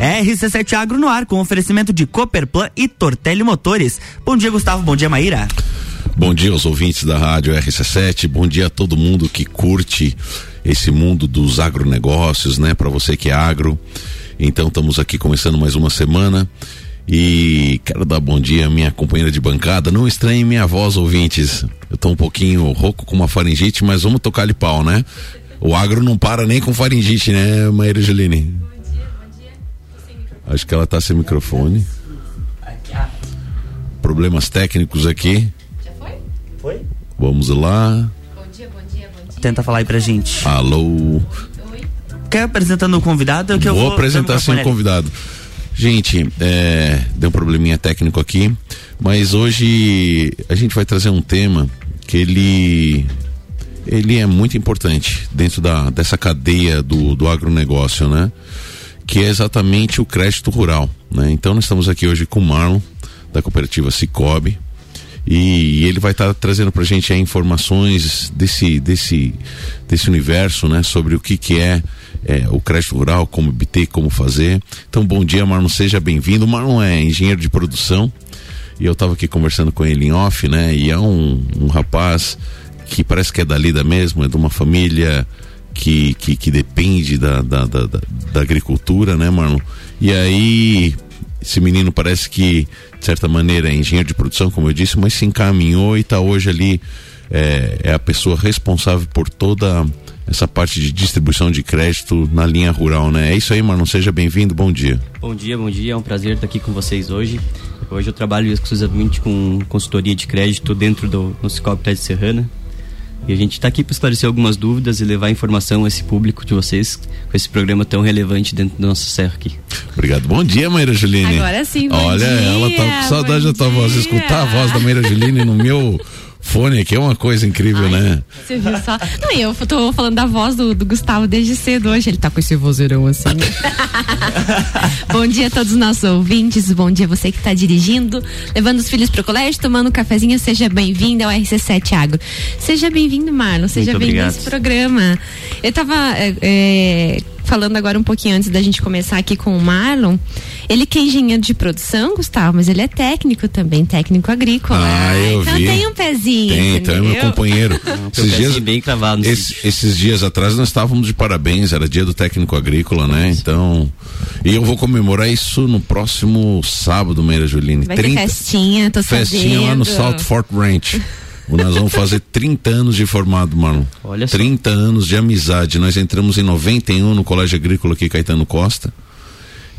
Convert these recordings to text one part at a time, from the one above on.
RC7 Agro no ar, com oferecimento de Cooperplan e Tortelli Motores. Bom dia, Gustavo. Bom dia, Maíra. Bom dia aos ouvintes da Rádio RC7. Bom dia a todo mundo que curte esse mundo dos agronegócios, né? Para você que é agro. Então, estamos aqui começando mais uma semana. E quero dar bom dia à minha companheira de bancada. Não estranhe minha voz, ouvintes. Eu tô um pouquinho rouco com uma faringite, mas vamos tocar-lhe pau, né? O agro não para nem com faringite, né, Maíra Geline? Acho que ela tá sem microfone. Problemas técnicos aqui. Já foi? Foi? Vamos lá. Bom dia, bom dia, bom dia. Tenta falar aí pra gente. Alô. Oi. Quer apresentando o convidado? Que vou, eu vou apresentar sim o convidado. Gente, é, deu um probleminha técnico aqui, mas hoje a gente vai trazer um tema que ele ele é muito importante dentro da, dessa cadeia do, do agronegócio, né? Que é exatamente o crédito rural, né? Então nós estamos aqui hoje com o Marlon, da cooperativa Cicobi, e, ele vai estar tá trazendo para a gente informações desse, desse, desse universo, né? Sobre o que que é é, o crédito rural, como obter, como fazer. Então, bom dia, Marlon, seja bem-vindo. Marlon é engenheiro de produção e eu estava aqui conversando com ele em off, né? E é um, um rapaz que parece que é da lida mesmo, é de uma família que, que, que depende da, da, da, da, agricultura, né, Marlon? E aí, esse menino parece que, de certa maneira, é engenheiro de produção, como eu disse, mas se encaminhou e está hoje ali, é, é a pessoa responsável por toda essa parte de distribuição de crédito na linha rural, né? É isso aí, Marlon. Seja bem-vindo. Bom dia. Bom dia, bom dia. É um prazer estar aqui com vocês hoje. Hoje eu trabalho exclusivamente com consultoria de crédito dentro do no Cicobi Serrana. E a gente está aqui para esclarecer algumas dúvidas e levar informação a esse público de vocês com esse programa tão relevante dentro da nossa serra aqui. Obrigado. Bom dia, Maíra Juline. Agora sim, bom Olha, dia. ela tá com saudade da tua voz. Escutar a voz da Maíra Juline no meu fone aqui é uma coisa incrível, Ai, né? Você viu só? Não, eu tô falando da voz do, do, Gustavo desde cedo hoje. Ele tá com esse vozeirão assim. bom dia a todos os nossos ouvintes. Bom dia você que tá dirigindo, levando os filhos pro colégio, tomando um cafezinho. Seja bem-vindo ao RC7 Agro. Seja bem-vindo, Marlon. Seja bem-vindo a esse programa. Eu tava. É, é, falando agora um pouquinho antes da gente começar aqui com o Marlon, ele que é engenheiro de produção, Gustavo, mas ele é técnico também, técnico agrícola. Ah, eu então vi. tem um pezinho. Tem, então é meu companheiro. esses dias bem cravado. Esse, esses dias atrás nós estávamos de parabéns, era dia do técnico agrícola, né? Então, e eu vou comemorar isso no próximo sábado, Meira Juline. Vai 30, ter festinha, tô Festinha sabendo. lá no South Fort Ranch. Nós vamos fazer 30 anos de formado, Marlon. Olha só. 30 anos de amizade. Nós entramos em 91 no Colégio Agrícola aqui, Caetano Costa.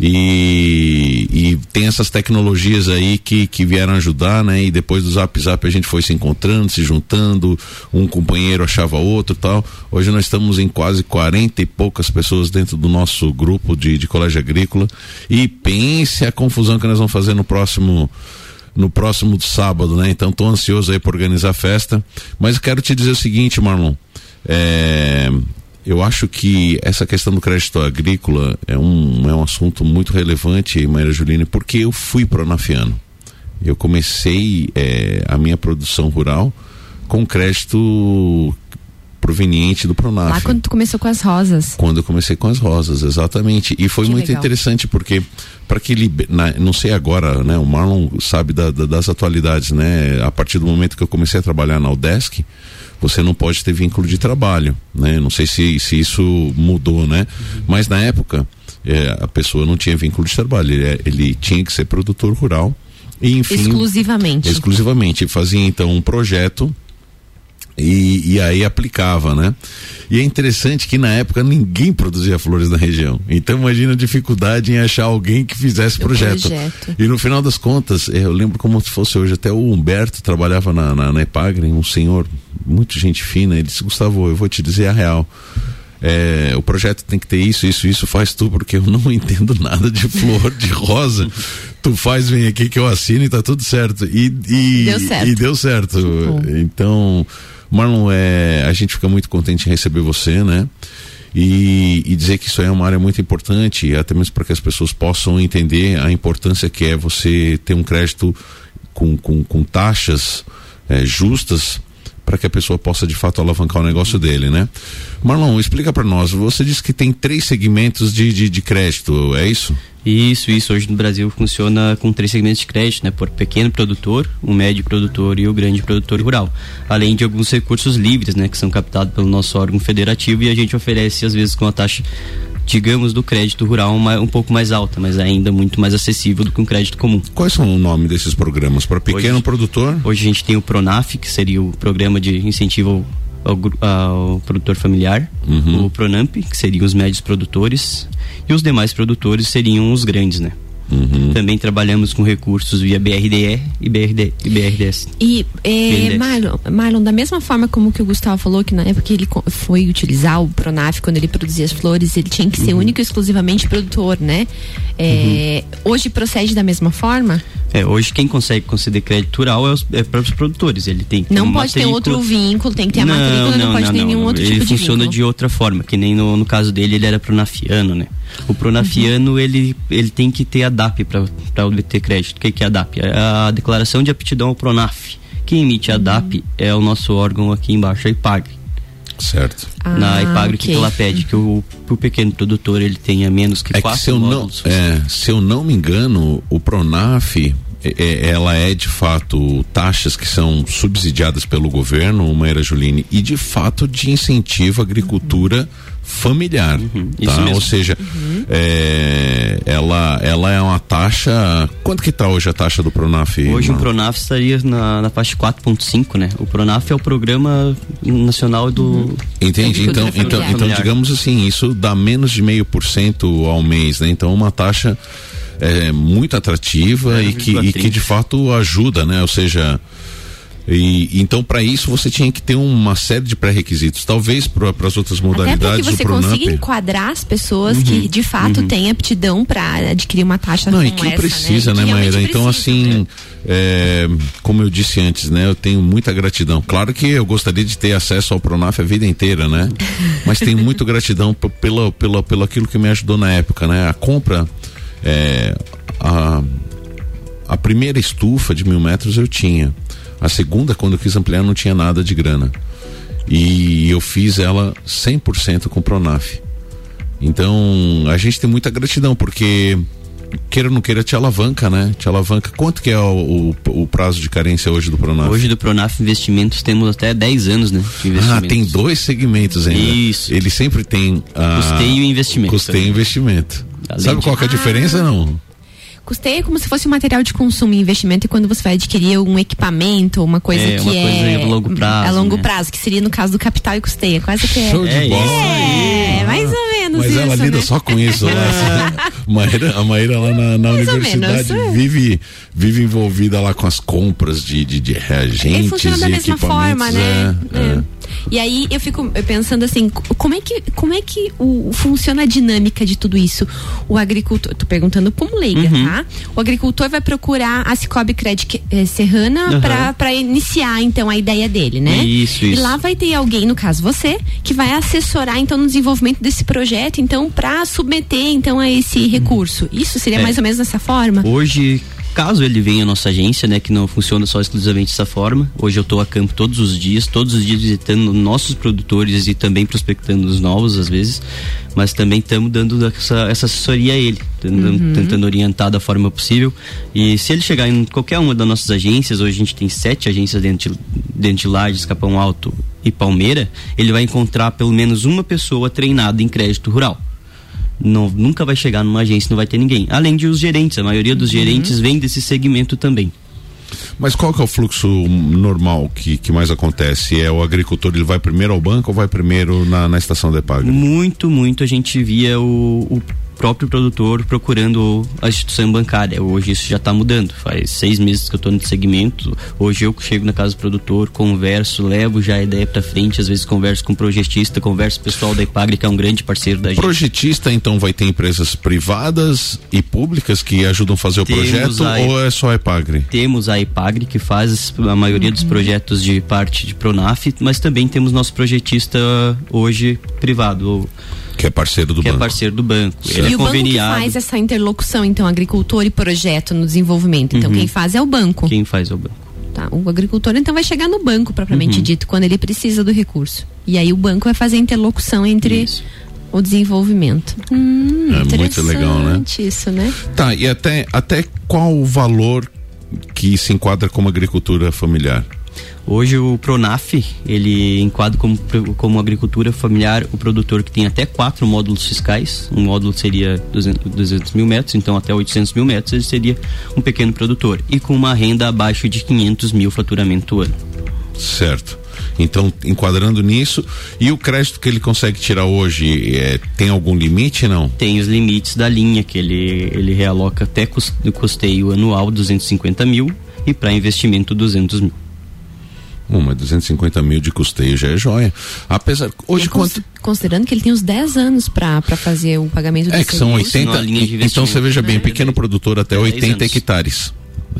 E, e, tem essas tecnologias aí que, que vieram ajudar, né? E depois do Zap Zap a gente foi se encontrando, se juntando, um companheiro achava outro tal. Hoje nós estamos em quase 40 e poucas pessoas dentro do nosso grupo de, de colégio agrícola. E pense a confusão que nós vamos fazer no próximo no próximo sábado, né? Então tô ansioso aí por organizar a festa. Mas quero te dizer o seguinte, Marlon. É, eu acho que essa questão do crédito agrícola é um, é um assunto muito relevante, Maíra Juline, porque eu fui pronafiano. Eu comecei é, a minha produção rural com crédito proveniente do Pronaf. Lá quando tu começou com as rosas. Quando eu comecei com as rosas, exatamente. E foi Que muito legal. interessante porque para que liber... não sei agora, né? O Marlon sabe da- da- das atualidades, né? A partir do momento que eu comecei a trabalhar na Udesc, você não pode ter vínculo de trabalho, né? Não sei se, se isso mudou, né? Mas na época é, a pessoa não tinha vínculo de trabalho, ele, é- ele tinha que ser produtor rural e enfim Exclusivamente. exclusivamente fazia então um projeto e, e aí aplicava, né? E é interessante que na época ninguém produzia flores na região. Então imagina a dificuldade em achar alguém que fizesse projeto. projeto. E no final das contas, eh, eu lembro como se fosse hoje, até o Humberto trabalhava na, na, na Epagre, um senhor muito gente fina, ele disse, Gustavo, eu vou te dizer a real. É, o projeto tem que ter isso, isso, isso, faz tu, porque eu não entendo nada de flor, de rosa. tu faz, vem aqui que eu assino e tá tudo certo. E, e Deu certo. E deu certo. Então, Marlon, é, a gente fica muito contente em receber você, né? E, e dizer que isso é uma área muito importante, até mesmo para que as pessoas possam entender a importância que é você ter um crédito com, com, com taxas é, justas para que a pessoa possa de fato alavancar o negócio dele, né? Marlon, explica para nós. Você disse que tem três segmentos de, de, de crédito, é isso? Isso, isso. Hoje no Brasil funciona com três segmentos de crédito, né? Por pequeno produtor, o médio produtor e o grande produtor rural. Além de alguns recursos livres, né? Que são captados pelo nosso órgão federativo e a gente oferece, às vezes, com a taxa digamos, do crédito rural um, um, pouco mais alta, mas ainda muito mais acessível do que um crédito comum. Quais são o nome desses programas? Para pequeno hoje, produtor? Hoje a gente tem o Pronaf, que seria o programa de incentivo ao, ao produtor familiar, uhum. o Pronamp, que seriam os médios produtores, e os demais produtores seriam os grandes, né? Uhum. Também trabalhamos com recursos via BRDE e, BRD, e BRDS. E é, Marlon, Marlon, da mesma forma como que o Gustavo falou, que na época que ele foi utilizar o Pronaf quando ele produzia as flores, ele tinha que ser uhum. único e exclusivamente produtor, né? É, uhum. Hoje procede da mesma forma? É, hoje quem consegue conceder crédito rural é os é próprios produtores. Ele tem Não um pode ter outro vínculo, tem que ter a matrícula, não, não pode ter nenhum outro ele tipo de Ele funciona de outra forma, que nem no, no caso dele ele era pronafiano, né? O pronafiano, uhum. ele, ele tem que ter a DAP para obter crédito. O que, que é a DAP? É a Declaração de Aptidão ao Pronaf. Quem emite a DAP uhum. é o nosso órgão aqui embaixo, a IPAGRE. Certo. Ah, na IPAGRE, okay. que ela pede? Que o, o pequeno produtor ele tenha menos que é quatro que se eu não é, Se eu não me engano, o Pronaf é, é, ela é de fato taxas que são subsidiadas pelo governo, Maíra Juline, e de fato de incentivo à agricultura familiar, uhum, tá? Ou seja, uhum. é, ela, ela é uma taxa. Quanto que está hoje a taxa do Pronaf? Hoje o Pronaf estaria na, na faixa 4.5, né? O Pronaf é o programa nacional do. Uhum. Entendi. Então, então, então, digamos assim, isso dá menos de meio por cento ao mês, né? Então, uma taxa é, muito atrativa é, e, que, e que de fato ajuda, né? Ou seja, e, então, para isso, você tinha que ter uma série de pré-requisitos. Talvez para as outras modalidades. Até que você consiga enquadrar as pessoas uhum, que de fato uhum. têm aptidão para adquirir uma taxa Não, e que essa, precisa, né, né Maíra? Então, assim, né? é, como eu disse antes, né, eu tenho muita gratidão. Claro que eu gostaria de ter acesso ao Pronaf a vida inteira, né? Mas tenho muita gratidão pelo, pelo, pelo aquilo que me ajudou na época, né? A compra. É, a, a primeira estufa de mil metros eu tinha. A segunda, quando eu quis ampliar, não tinha nada de grana. E eu fiz ela 100% com Pronaf. Então, a gente tem muita gratidão, porque queira ou não queira, te alavanca, né? Te alavanca. Quanto que é o, o, o, prazo de carência hoje do Pronaf? Hoje do Pronaf Investimentos temos até 10 anos, né? ah, tem dois segmentos ainda. Isso. Ele sempre tem. A... Custeio e investimento. Custeio e investimento. Além Sabe de... qual é a diferença, ah. não? Custeio é como se fosse um material de consumo e investimento e quando você vai adquirir um equipamento, uma coisa é, que uma é coisa a longo prazo. A longo né? prazo, que seria no caso do capital e custeio. Quase que é. Show de é, bola. É, mais ou menos Mas isso, ela lida né? só com isso. Né? Maíra, a Maíra lá na, na universidade vive, vive envolvida lá com as compras de, de, de reagentes. E funciona da mesma forma, né? E aí eu fico pensando assim, como é que, como é que o, funciona a dinâmica de tudo isso? O agricultor, tô perguntando como leiga, uhum. tá? O agricultor vai procurar a Cicobi Credit eh, Serrana uhum. para iniciar então a ideia dele, né? Isso, isso. E lá vai ter alguém, no caso você, que vai assessorar então no desenvolvimento desse projeto, então para submeter então a esse recurso. Isso seria é. mais ou menos dessa forma? Hoje Caso ele venha à nossa agência, né, que não funciona só exclusivamente dessa forma. Hoje eu estou a campo todos os dias, todos os dias visitando nossos produtores e também prospectando os novos às vezes, mas também estamos dando essa, essa, assessoria a ele, uhum. tentando orientar da forma possível. E se ele chegar em qualquer uma das nossas agências, hoje a gente tem sete agências dentro de, dentro de Lages, Capão Alto e Palmeira, ele vai encontrar pelo menos uma pessoa treinada em crédito rural não, nunca vai chegar numa agência, não vai ter ninguém. Além de os gerentes, a maioria dos uhum. gerentes vem desse segmento também. Mas qual que é o fluxo normal que, que mais acontece? É o agricultor, ele vai primeiro ao banco ou vai primeiro na, na estação de EPAG? Muito, muito a gente via o, o próprio produtor procurando a instituição bancária. Hoje isso já está mudando. Faz seis meses que eu estou nesse segmento. Hoje eu chego na casa do produtor, converso, levo já a ideia para frente. Às vezes converso com o projetista, converso com o pessoal da Ipagre, que é um grande parceiro da gente. Projetista, então, vai ter empresas privadas e públicas que ajudam a fazer Temos o projeto a, ou é só a Ipagre? Temos a Ipagre, que faz a maioria uhum. dos projetos de parte de Pronaf, mas também temos nosso projetista hoje privado. Que é parceiro do que banco. Que é parceiro do banco. Ele e é o banco que faz essa interlocução, então, agricultor e projeto no desenvolvimento. Então, uhum. quem faz é o banco. Quem faz é o banco. Tá? O agricultor então vai chegar no banco, propriamente Uhum. dito, quando ele precisa do recurso. E aí o banco vai fazer a interlocução entre Isso. o desenvolvimento. Hum, É muito legal, né? Isso, né? Tá, e até, até qual o valor que se enquadra como agricultura familiar? Hoje o Pronaf, ele enquadra como, como agricultura familiar o produtor que tem até quatro módulos fiscais. Um módulo seria 200, 200 mil metros, então até 800 mil metros ele seria um pequeno produtor. E com uma renda abaixo de 500 mil faturamento ano. Certo. Então, enquadrando nisso, e o crédito que ele consegue tirar hoje, é, tem algum limite, não? Tem os limites da linha, que ele, ele realoca até custeio anual 250 mil e para investimento 200 mil. Mas 250 mil de custeio já é joia. Apesar. Hoje cons- quanto. Considerando que ele tem uns 10 anos para fazer o pagamento do É que são recurso. 80. Uma linha de Então você veja bem, É. pequeno produtor até 10 80 anos. hectares.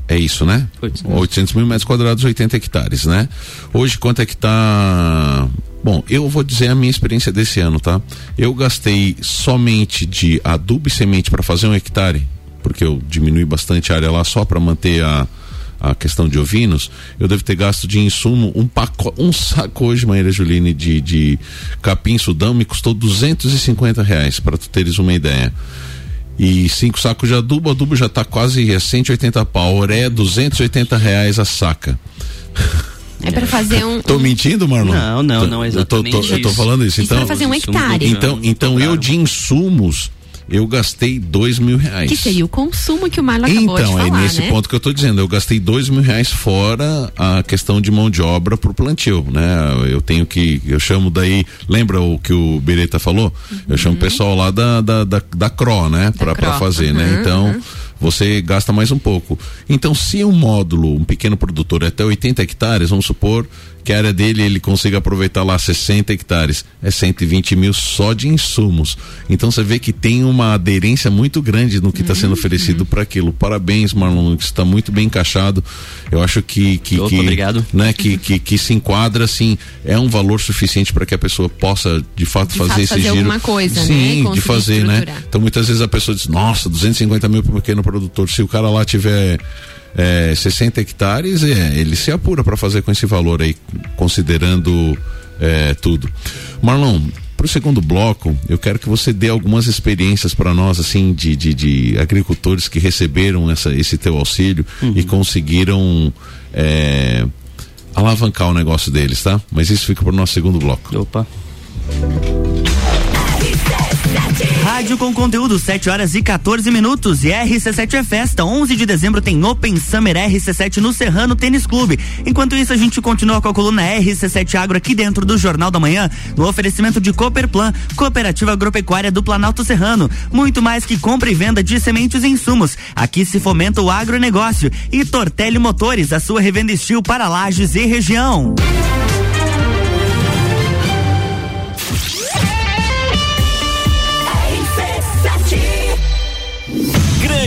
É isso, né? 800. 800 mil metros quadrados, 80 hectares, né? Hoje quanto é que tá. Bom, eu vou dizer a minha experiência desse ano, tá? Eu gastei somente de adubo e semente para fazer um hectare, porque eu diminui bastante a área lá só para manter a, a questão de ovinos. Eu devo ter gasto de insumo um pacote, um saco hoje, Maíra Juline, de, de capim sudão me custou 250 reais, para tu teres uma ideia. E cinco sacos de adubo, adubo já tá quase a 180 pau. Oré, 280 reais a saca. É para fazer um. Tô mentindo, Marlon? Não, não, não é Eu tô, tô- exatamente eu tô falando isso. Isso Então, pra fazer um hectare. então, então eu de insumos, eu gastei dois mil reais. Que seria o consumo que o Marlon acabou de Então, falar, é nesse né? ponto que eu tô dizendo. Eu gastei dois mil reais fora a questão de mão de obra pro plantio, né? Eu tenho que, eu chamo daí, lembra o que o Beretta falou? Eu chamo o pessoal lá da, da, da, da CRO, né? CRO. fazer, né? Uhum, Então, você gasta mais um pouco. Então, se um módulo, um pequeno produtor é até 80 hectares, vamos supor que a área dele ele consiga aproveitar lá 60 hectares, é 120 mil só de insumos. Então você vê que tem uma aderência muito grande no que está Uhum, sendo oferecido para aquilo. Parabéns, Marlon, está muito bem encaixado. Eu acho que que, Opa, que obrigado. né, que, que que se enquadra assim, é um valor suficiente para que a pessoa possa de fato De fazer fato, esse fazer giro. alguma coisa, né? Sim, de Conseguir fazer, né? Então muitas vezes a pessoa diz, nossa, 250 mil para um pequeno produtor. Se o cara lá tiver é, 60 hectares, é, ele se apura para fazer com esse valor aí, considerando é, tudo. Marlon, para o segundo bloco, eu quero que você dê algumas experiências para nós, assim, de, de, de agricultores que receberam essa, esse teu auxílio e conseguiram é, alavancar o negócio deles, tá? Mas isso fica para o nosso segundo bloco. Opa. Rádio com conteúdo, 7 horas e 14 minutos. E RC7 é festa. 11 de dezembro tem Open Summer RC7 no Serrano Tênis Clube. Enquanto isso, a gente continua com a coluna RC7 Agro aqui dentro do Jornal da Manhã, no oferecimento de Cooperplan, Cooperativa Agropecuária do Planalto Serrano. Muito mais que compra e venda de sementes e insumos. Aqui se fomenta o agronegócio. E Tortelli Motores, a sua revenda estilo para lajes e região.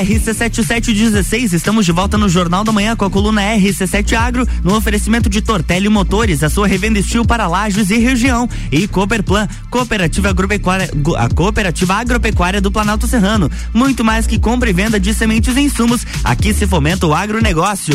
RC7716, estamos de volta no Jornal da Manhã com a coluna RC7 Agro, no oferecimento de Tortelli Motores, a sua revenda estilo para lajes e região. E Cooperplan, Cooperativa Agropecuária, a Cooperativa Agropecuária do Planalto Serrano. Muito mais que compra e venda de sementes e insumos, aqui se fomenta o agronegócio.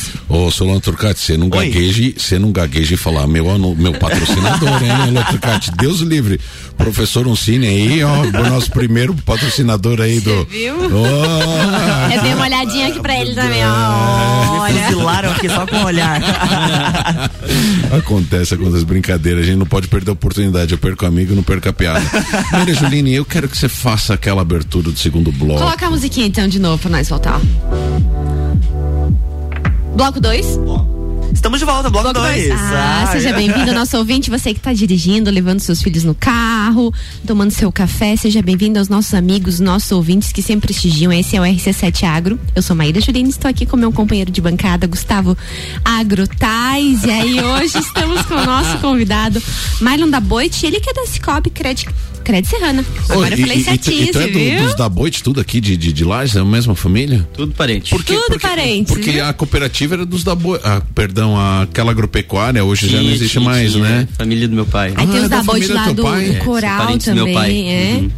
Ô, Solano Turcati, você não Oi. gagueje, você não gagueje e falar, meu, meu patrocinador, hein, Solano Turcati, Deus livre. Professor Uncine aí, ó, o nosso primeiro patrocinador aí do. viu? Ó, Eu dei uma olhadinha aqui pra ele também, ó. Olha. Fuzilaram aqui só com o olhar. Acontece, acontece brincadeira. A gente não pode perder a oportunidade. Eu perco amigo, não perco a piada. Maria Juline, eu quero que você faça aquela abertura do segundo bloco. Coloca a musiquinha então de novo pra nós voltar. Bloco 2? Estamos de volta, bloco 2. Ah, seja bem-vindo, nosso ouvinte, você que está dirigindo, levando seus filhos no carro, tomando seu café, seja bem-vindo aos nossos amigos, nossos ouvintes que sempre prestigiam. Esse é o RC7 Agro. Eu sou Maíra Juline, estou aqui com meu companheiro de bancada, Gustavo Agrotais. E aí, hoje estamos com o nosso convidado, Marlon da Boit, ele que é da Cicobi Credit, Credit Serrana. Agora eu falei certinho, e tu é do- viu? dos da Boite, tudo aqui de, de, de Lages, é a mesma família? Tudo parente. Porque, Tudo porque, parente, Porque viu? a cooperativa era dos da Boite. Ah, perdão, aquela agropecuária hoje já não Tinha, existe tinha, mais, tinha, né? Família do meu pai. Aí tem Ah, os da da Boit lá do do, do É, são Coral do também, meu pai. é. Uhum.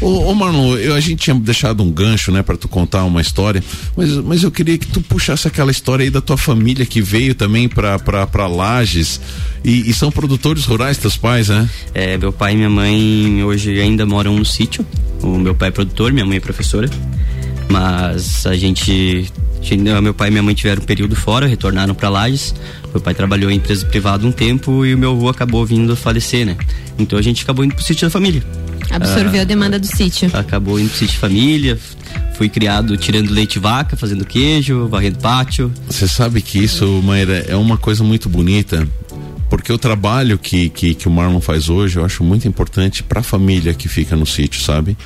Ô, ô Marlon, eu, a gente tinha deixado um gancho, né, pra tu contar uma história, mas, mas eu queria que tu puxasse aquela história aí da tua família que veio também pra Lages e, e são produtores rurais, teus pais, né? É, meu pai e minha mãe hoje ainda moram no sítio. O meu pai é produtor, minha mãe é professora. Mas a gente. tinha- Meu pai e minha mãe tiveram um período fora, retornaram para Lages. Meu pai trabalhou em empresa privada um tempo e o meu avô acabou vindo a falecer, né? Então a gente acabou indo pro sítio da família. Absorveu a demanda do sítio. Acabou indo pro sítio de família. Fui criado tirando leite de vaca, fazendo queijo, varrendo pátio. Você sabe que isso, Maíra, é uma coisa muito bonita, porque o trabalho que, que, que o Marlon faz hoje eu acho muito importante para a família que fica no sítio, sabe?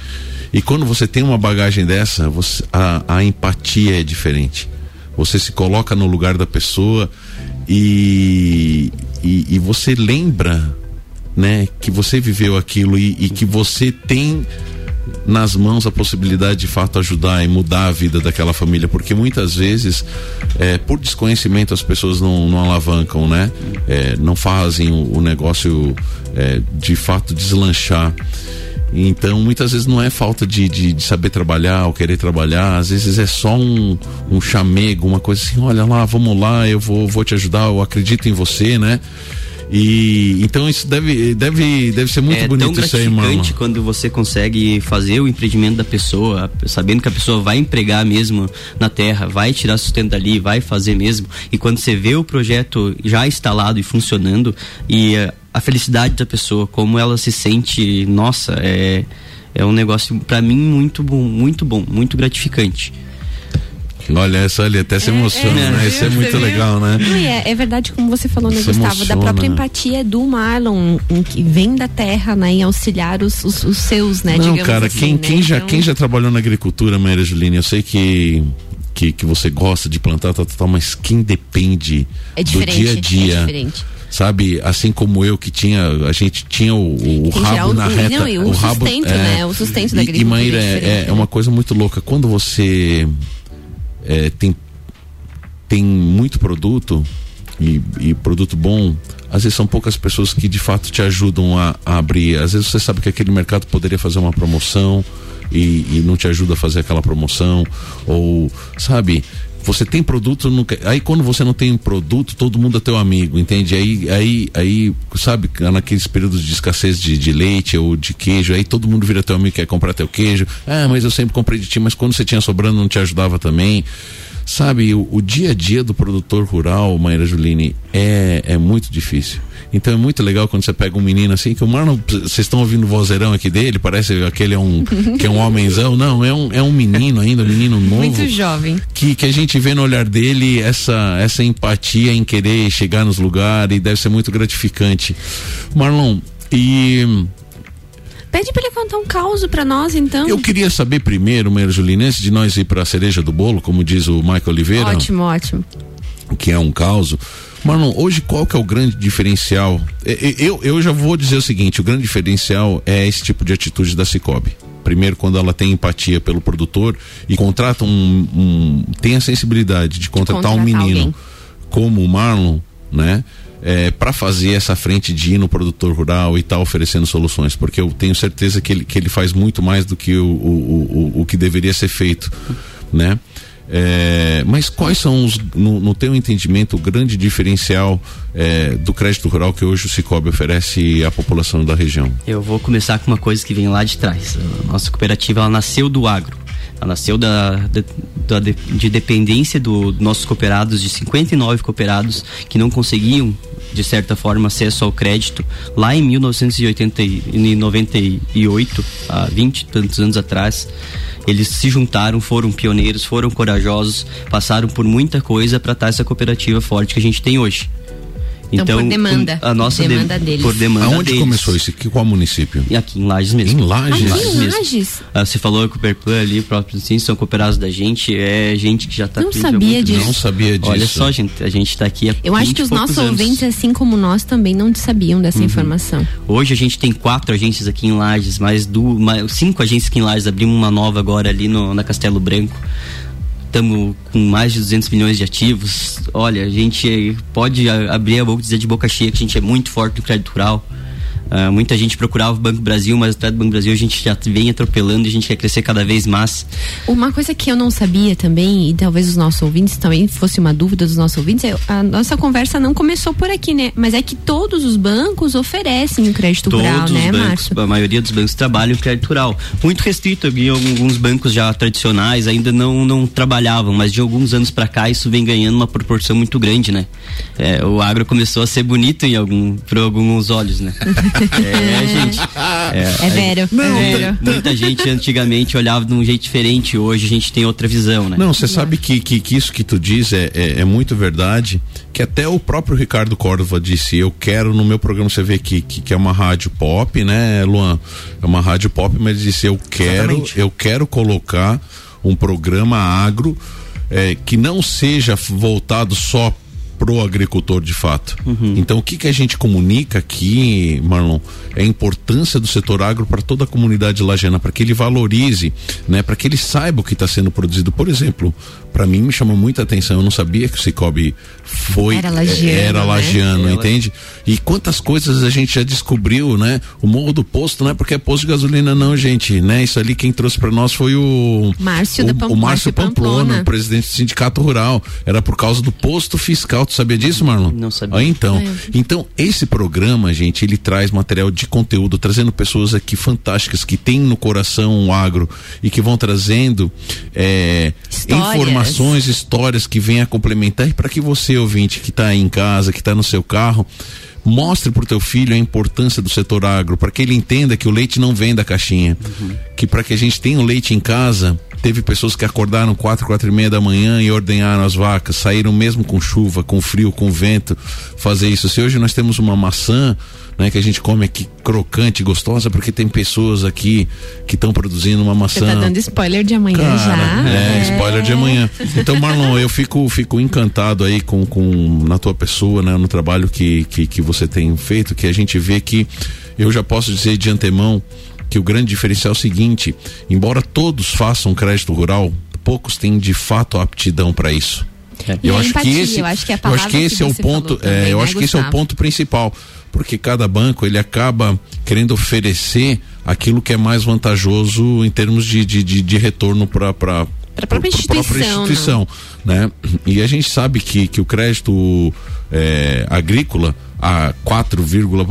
E quando você tem uma bagagem dessa, você, a, a empatia é diferente. Você se coloca no lugar da pessoa e, e, e você lembra, né, que você viveu aquilo e, e que você tem nas mãos a possibilidade de fato ajudar e mudar a vida daquela família, porque muitas vezes, é, por desconhecimento, as pessoas não, não alavancam, né? É, não fazem o, o negócio é, de fato deslanchar. Então, muitas vezes não é falta de, de, de saber trabalhar ou querer trabalhar, às vezes é só um, um chamego, uma coisa assim: olha lá, vamos lá, eu vou, vou te ajudar, eu acredito em você, né? E então isso deve, deve, deve ser muito é bonito tão isso aí, mano. quando você consegue fazer o empreendimento da pessoa, sabendo que a pessoa vai empregar mesmo na terra, vai tirar sustento dali, vai fazer mesmo. E quando você vê o projeto já instalado e funcionando e eh, a felicidade da pessoa, como ela se sente, nossa, é é um negócio para mim muito bom, muito bom, muito gratificante. Olha, essa ali até se emociona, é, né? viu? Isso é muito viu? legal, né? Não, e é, é verdade, como você falou, né, Se Gustavo, da emociona, própria né? empatia do Marlon, que vem da terra, né, em auxiliar os, os, os seus, né, Não, digamos cara, assim, quem, né? quem, já, Então, quem já trabalhou na agricultura, Maria Juline, eu sei que, que, que você gosta de plantar, tal, tal, tal, mas quem depende é do dia a dia, é diferente. Sabe? Assim como eu que tinha, a gente tinha o, o rabo o- na o- reta. não, e o rabo, sustento, né? O sustento da e, e agricultura Maíra, é é, é uma coisa muito louca. Quando você é, tem, tem muito produto e, e produto bom, às vezes são poucas pessoas que de fato te ajudam a, a abrir. Às vezes você sabe que aquele mercado poderia fazer uma promoção e, e não te ajuda a fazer aquela promoção. Ou, sabe, você tem produto, não aí quando você não tem produto, todo mundo é teu amigo, entende? Aí, aí, aí sabe, naqueles períodos de escassez de, de leite ou de queijo, aí todo mundo vira teu amigo quer comprar teu queijo. Ah, mas eu sempre comprei de ti, mas quando você tinha sobrando não te ajudava também. Sabe, o, o dia a dia do produtor rural, Maíra Juline, é, é muito difícil. Então é muito legal quando você pega um menino assim, que o Marlon, vocês estão ouvindo o vozeirão aqui dele, parece aquele é um, que é um homenzão. Não, é um, é um menino ainda, um menino novo. Muito jovem. Que, que a gente vê no olhar dele essa, essa empatia em querer chegar nos lugares e deve ser muito gratificante. Marlon, e Pede pra ele contar um caos pra nós, então. eu queria saber primeiro, Maíra Juline, antes de nós ir para a cereja do bolo, como diz o Michael Oliveira, Ótimo, ótimo. que é um caos. Marlon, hoje qual que é o grande diferencial? Eu, eu já vou dizer o seguinte, o grande diferencial é esse tipo de atitude da Cicobi. Primeiro, quando ela tem empatia pelo produtor e contrata um, um tem a sensibilidade de contratar, um contratar menino alguém. como o Marlon, né? É, para fazer essa frente de ir no produtor rural e estar oferecendo soluções, porque eu tenho certeza que ele, que ele faz muito mais do que o, o, o, o que deveria ser feito, né? É, mas quais são os, no, no teu entendimento, o grande diferencial é, do crédito rural que hoje o Cicobi oferece à população da região? Eu vou começar com uma coisa que vem lá de trás. A nossa cooperativa ela nasceu do agro. Ela nasceu da, da- de dependência do- dos nossos cooperados, de 59 cooperados que não conseguiam, de certa forma, acesso ao crédito lá em 1998, há 20 e tantos anos atrás. Eles se juntaram, foram pioneiros, foram corajosos, passaram por muita coisa para estar essa cooperativa forte que a gente tem hoje. Então, por demanda. a nossa de- Demanda deles. por demanda Aonde deles. começou isso? Que, qual município? E aqui em Lages mesmo. Em Lages? Aqui Lages em. Lages? Ah, você falou que o Perplan ali, próprio sim, são cooperados da gente, é gente que já tá Não sabia disso. tempo. Não sabia disso. Olha só, gente, a gente tá aqui há Eu acho 20 que os nossos anos. ouvintes, assim como nós, também não sabiam dessa Uhum. informação. Hoje a gente tem quatro agências aqui em Lages, mais, mais cinco agências aqui em Lages, abrimos uma nova agora ali no, na Castelo Branco. Estamos com mais de 200 milhões de ativos. Olha, a gente pode abrir a boca e dizer de boca cheia que a gente é muito forte no crédito rural. Ah, muita gente procurava o Banco Brasil, mas atrás do Banco Brasil a gente já vem atropelando e a gente quer crescer cada vez mais. Uma coisa que eu não sabia também, e talvez os nossos ouvintes também fosse uma dúvida dos nossos ouvintes, é, a nossa conversa não começou por aqui, né? Mas é que todos os bancos oferecem o crédito Todos rural, né, bancos, Márcio? a maioria dos bancos trabalham em crédito rural. Muito restrito, alguns bancos já tradicionais ainda não, não trabalhavam, mas de alguns anos para cá isso vem ganhando uma proporção muito grande, né? É, o agro começou a ser bonito em algum, por alguns olhos, né? é, gente. É vero, é é, vero. muita gente antigamente olhava de um jeito diferente, hoje a gente tem outra visão, né? Não, você sabe que, que, que isso que tu diz é, é, é muito verdade, que até o próprio Ricardo Córdova disse, eu quero no meu programa, você vê que, que, que é uma rádio pop, né, Luan? É uma rádio pop, mas ele disse, eu quero, Exatamente. eu quero colocar um programa agro é, que não seja voltado só pro agricultor de fato. Então o que que a gente comunica aqui, Marlon, é a importância do setor agro para toda a comunidade lajana, para que ele valorize, né, para que ele saiba o que está sendo produzido. Por exemplo, para mim me chamou muita atenção, eu não sabia que o Cicobi foi Era lagiano, era né? lagiano, Ela- entende? E quantas coisas a gente já descobriu, né? O Morro do Posto não é porque é posto de gasolina não, gente, né? Isso ali quem trouxe para nós foi o Márcio o, da Pam- o Márcio Márcio Pamplona, Pamplona. o presidente do sindicato rural. Era por causa do posto fiscal. Tu sabia disso, Marlon? Não sabia. Ah, então, É. então esse programa, gente, ele traz material de conteúdo, trazendo pessoas aqui fantásticas que têm no coração o agro e que vão trazendo é, Histórias. informações, histórias que venham a complementar e para que você ouvinte que está aí em casa, que está no seu carro Mostre pro teu filho a importância do setor agro, para que ele entenda que o leite não vem da caixinha. Que para que a gente tenha o leite em casa, teve pessoas que acordaram quatro, quatro e meia da manhã e ordenharam as vacas, saíram mesmo com chuva, com frio, com vento, fazer isso. Se hoje nós temos uma maçã, né, que a gente come aqui crocante, gostosa, porque tem pessoas aqui que estão produzindo uma Você maçã. tá dando spoiler de amanhã Cara, já. É, spoiler de amanhã. Então, Marlon, eu fico, fico encantado aí com, com na tua pessoa, né, no trabalho que, que, que você tem feito, que a gente vê que eu já posso dizer de antemão que o grande diferencial é o seguinte: embora todos façam crédito rural, poucos têm de fato aptidão para isso. E Eu a acho que empatia, esse, eu acho que é a eu palavra acho que esse é o ponto, também, é, eu né, acho que esse é o Gustavo? ponto principal, porque cada banco ele acaba querendo oferecer aquilo que é mais vantajoso em termos de, de, de, de retorno para para Pra própria instituição, instituição, né? E a gente sabe que, que o crédito é, agrícola a 4,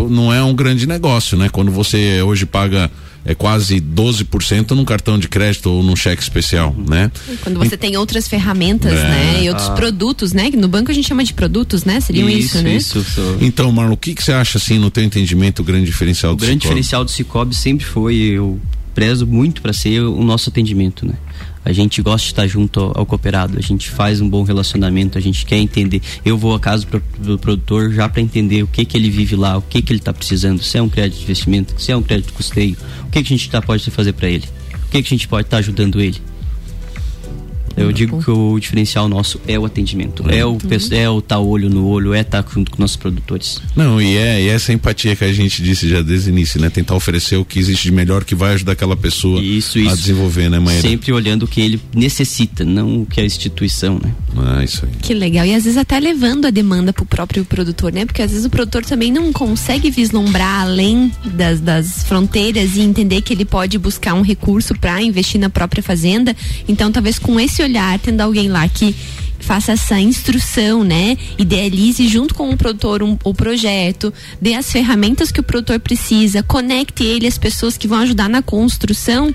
não é um grande negócio, né? Quando você hoje paga é quase 12% num cartão de crédito ou num cheque especial, né? Quando você tem outras ferramentas, É. né? E outros produtos, né? Que no banco a gente chama de produtos, né? Seriam isso, né? isso. isso. Então, Marlon, o que, que você acha, assim, no teu entendimento, o grande diferencial O do grande Cicobi? diferencial do Cicobi sempre foi, eu prezo muito para ser o nosso atendimento, né? A gente gosta de estar junto ao, cooperado, a gente faz um bom relacionamento, a gente quer entender. Eu vou à casa do produtor já para entender o que que ele vive lá, o que que ele está precisando, se é um crédito de investimento, se é um crédito de custeio, o que que a gente tá, pode fazer para ele, o que que a gente pode estar ajudando ele. Eu digo que o diferencial nosso é o atendimento, é o pe- é o tá olho no olho, é estar junto com nossos produtores. Não, e é, e essa empatia que a gente disse já desde o início, né? Tentar oferecer o que existe de melhor que vai ajudar aquela pessoa Isso, a isso. desenvolver, né, Maíra? Sempre olhando o que ele necessita, não o que a instituição, né? Ah, isso aí. Que legal. E às vezes até levando a demanda pro próprio produtor, né? Porque às vezes o produtor também não consegue vislumbrar além das, das fronteiras e entender que ele pode buscar um recurso para investir na própria fazenda. Então, talvez com esse olhar, tendo alguém lá que faça essa instrução, né? Idealize junto com o produtor um- o projeto, dê as ferramentas que o produtor precisa, conecte ele às pessoas que vão ajudar na construção.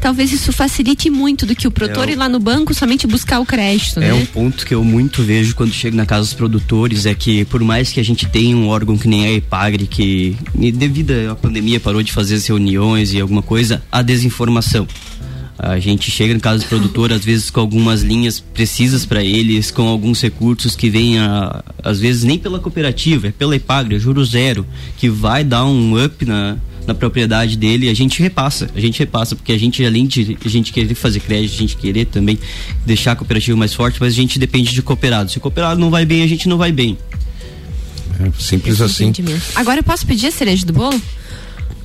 Talvez isso facilite muito do que o produtor É ir lá no banco somente buscar o crédito, É né? um ponto que eu muito vejo quando chego na casa dos produtores, é que por mais que a gente tenha um órgão que nem a EPAGRE, que devido à pandemia parou de fazer as reuniões e alguma coisa, a desinformação. A gente chega na casa do produtor, às vezes com algumas linhas precisas para eles, com alguns recursos que vêm, a- às vezes nem pela cooperativa, é pela EPAGRE, é juro zero, que vai dar um up na, na propriedade dele e a gente repassa. A gente repassa, porque a gente, além de a gente querer fazer crédito, a gente querer também deixar a cooperativa mais forte, mas a gente depende de cooperado. Se o cooperado não vai bem, a gente não vai bem. É simples assim. Agora eu posso pedir a cereja do bolo?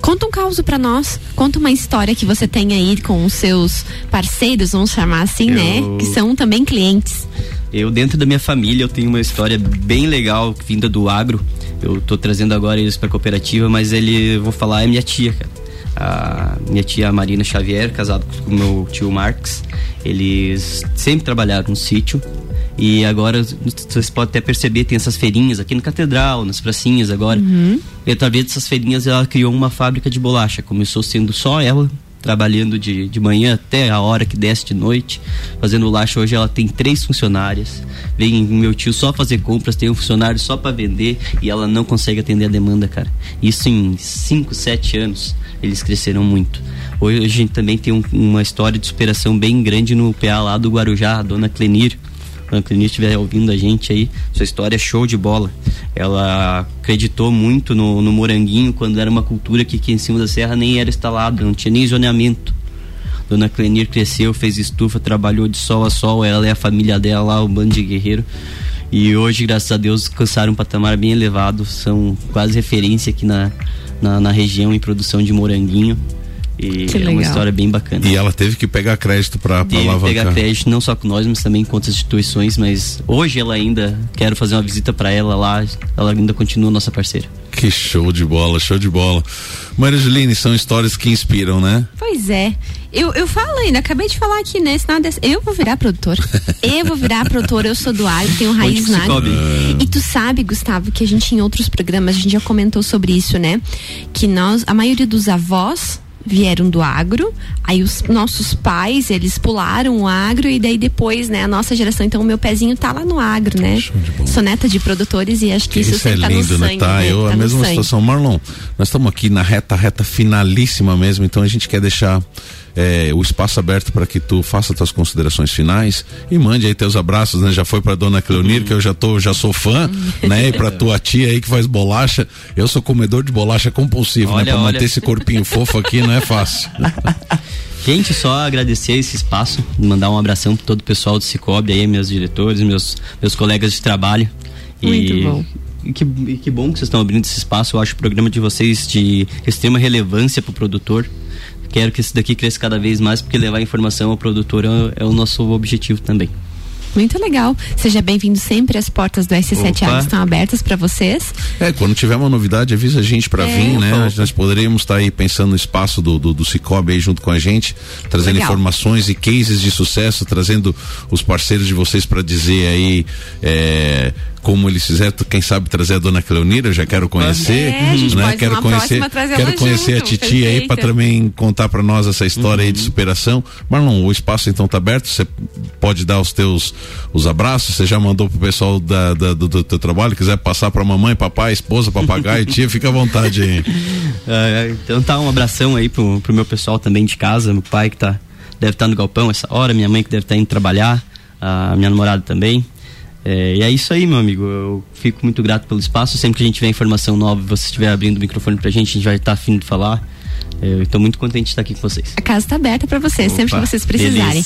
Conta um caos pra nós. Conta uma história que você tem aí com os seus parceiros, vamos chamar assim, Eu- né? Que são também clientes. Eu, dentro da minha família, eu tenho uma história bem legal vinda do agro. Eu tô trazendo agora eles pra cooperativa, mas ele, vou falar, é minha tia, cara. A minha tia Marina Xavier, casado com meu tio Marx. Eles sempre trabalharam no sítio. E agora, vocês podem até perceber, tem essas feirinhas aqui na Catedral, nas pracinhas agora. E através dessas feirinhas, ela criou uma fábrica de bolacha. Começou sendo só ela, trabalhando de, de manhã até a hora que desce de noite, fazendo bolacha. Hoje ela tem três funcionárias. Vem meu tio só fazer compras, tem um funcionário só para vender e ela não consegue atender a demanda, cara. Isso em 5, 7 anos. Eles cresceram muito. Hoje a gente também tem um- uma história de superação bem grande no PA lá do Guarujá, a dona Clenir. Clenir estiver ouvindo a gente aí, sua história é show de bola. Ela acreditou muito no, no moranguinho quando era uma cultura que aqui em cima da serra nem era instalada, não tinha nem zoneamento. Dona Clenir cresceu, fez estufa, trabalhou de sol a sol, ela e a família dela lá, o bando de guerreiro. E hoje, graças a Deus, alcançaram um patamar bem elevado, são quase referência aqui na, na, na região em produção de moranguinho. E Que é uma legal. história bem bacana. E ela teve que pegar crédito pra, pra Teve que alavancar. pegar crédito não só com nós, mas também com outras instituições. Mas hoje ela ainda quero fazer uma visita para ela lá. Ela ainda continua nossa parceira. Que show de bola, show de bola. Maria Juline, são histórias que inspiram, né? Pois é. Eu, eu falo ainda, acabei de falar aqui, né? Nada, eu vou virar produtor. Eu vou virar produtor, eu sou do agro, tenho raiz na área. cobre? E tu sabe, Gustavo, que a gente em outros programas, a gente já comentou sobre isso, né? Que nós, a maioria dos avós vieram do agro, aí os nossos pais, eles pularam o agro e daí depois, né, a nossa geração, então o meu pezinho tá lá no agro, né? De. Sou neta de produtores e acho que isso, Isso é sempre tá lindo, no né? Tá, né? eu, Tá a mesma situação. Marlon, nós estamos aqui na reta, reta finalíssima mesmo, então a gente quer deixar é, o espaço aberto para que tu faça tuas considerações finais e mande aí teus abraços, né? Já foi para dona Cleonir, que eu já tô, já sou fã, né? E para tua tia aí que faz bolacha. Eu sou comedor de bolacha compulsivo, né? Olha, Para olha. manter esse corpinho fofo aqui não é fácil. Gente, só agradecer esse espaço, mandar um abração para todo o pessoal do Cicobi aí, meus diretores, meus, meus colegas de trabalho. Muito e, bom. E que, e que bom que vocês estão abrindo esse espaço. Eu acho o programa de vocês de extrema relevância para o produtor. Quero que esse daqui cresça cada vez mais, porque levar informação ao produtor é, é o nosso objetivo também. Muito legal. Seja bem-vindo sempre. As portas do S7 Opa. Agro estão abertas para vocês. É, quando tiver uma novidade, avisa a gente para É. vir, né? Opa. Nós poderíamos estar aí pensando no espaço do, do, do Cicobi aí junto com a gente, trazendo Legal. informações e cases de sucesso, trazendo os parceiros de vocês para dizer aí é, como eles fizeram, quem sabe trazer a dona Cleonira, eu já quero conhecer, É, né? Quero conhecer, quero conhecer junto, a Titi aí para perfeita. também contar para nós essa história aí de superação. Marlon, o espaço então tá aberto, você pode dar os teus os abraços, você já mandou pro pessoal da, da- do, do teu trabalho, quiser passar para mamãe, papai, esposa, papagaio, tia, fica à vontade aí. Ah, então tá, um abração aí pro, pro meu pessoal também de casa, meu pai que tá, deve estar no galpão essa hora, minha mãe que deve estar indo trabalhar, a minha namorada também. É, e é isso aí, meu amigo. Eu fico muito grato pelo espaço. Sempre que a gente tiver informação nova, você estiver abrindo o microfone pra gente, a gente vai estar afim de falar. Eu estou muito contente de estar aqui com vocês. A casa tá aberta pra vocês, sempre Opa, que vocês precisarem.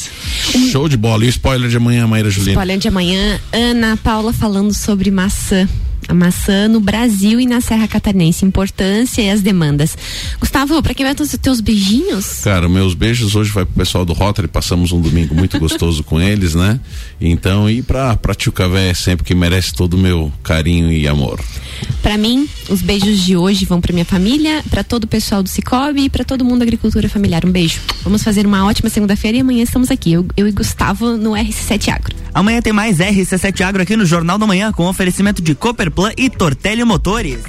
beleza. Show de bola. E o spoiler de amanhã, Maíra Juliana? Spoiler de amanhã, Ana Paula falando sobre maçã. A maçã no Brasil e na Serra Catarinense. Importância e as demandas. Gustavo, pra quem vai ter os teus beijinhos? Cara, meus beijos hoje vai pro pessoal do Rotary, passamos um domingo muito gostoso com eles, né? Então, e pra, pra Tio Cavé sempre que merece todo o meu carinho e amor. Pra mim, os beijos de hoje vão pra minha família, pra todo o pessoal do Cicobi e pra todo mundo da agricultura familiar. Um beijo. Vamos fazer uma ótima segunda-feira e amanhã estamos aqui. Eu, eu e Gustavo no RC7 Agro. Amanhã tem mais RC7 Agro aqui no Jornal da Manhã com oferecimento de Copperplan e Tortelli Motores.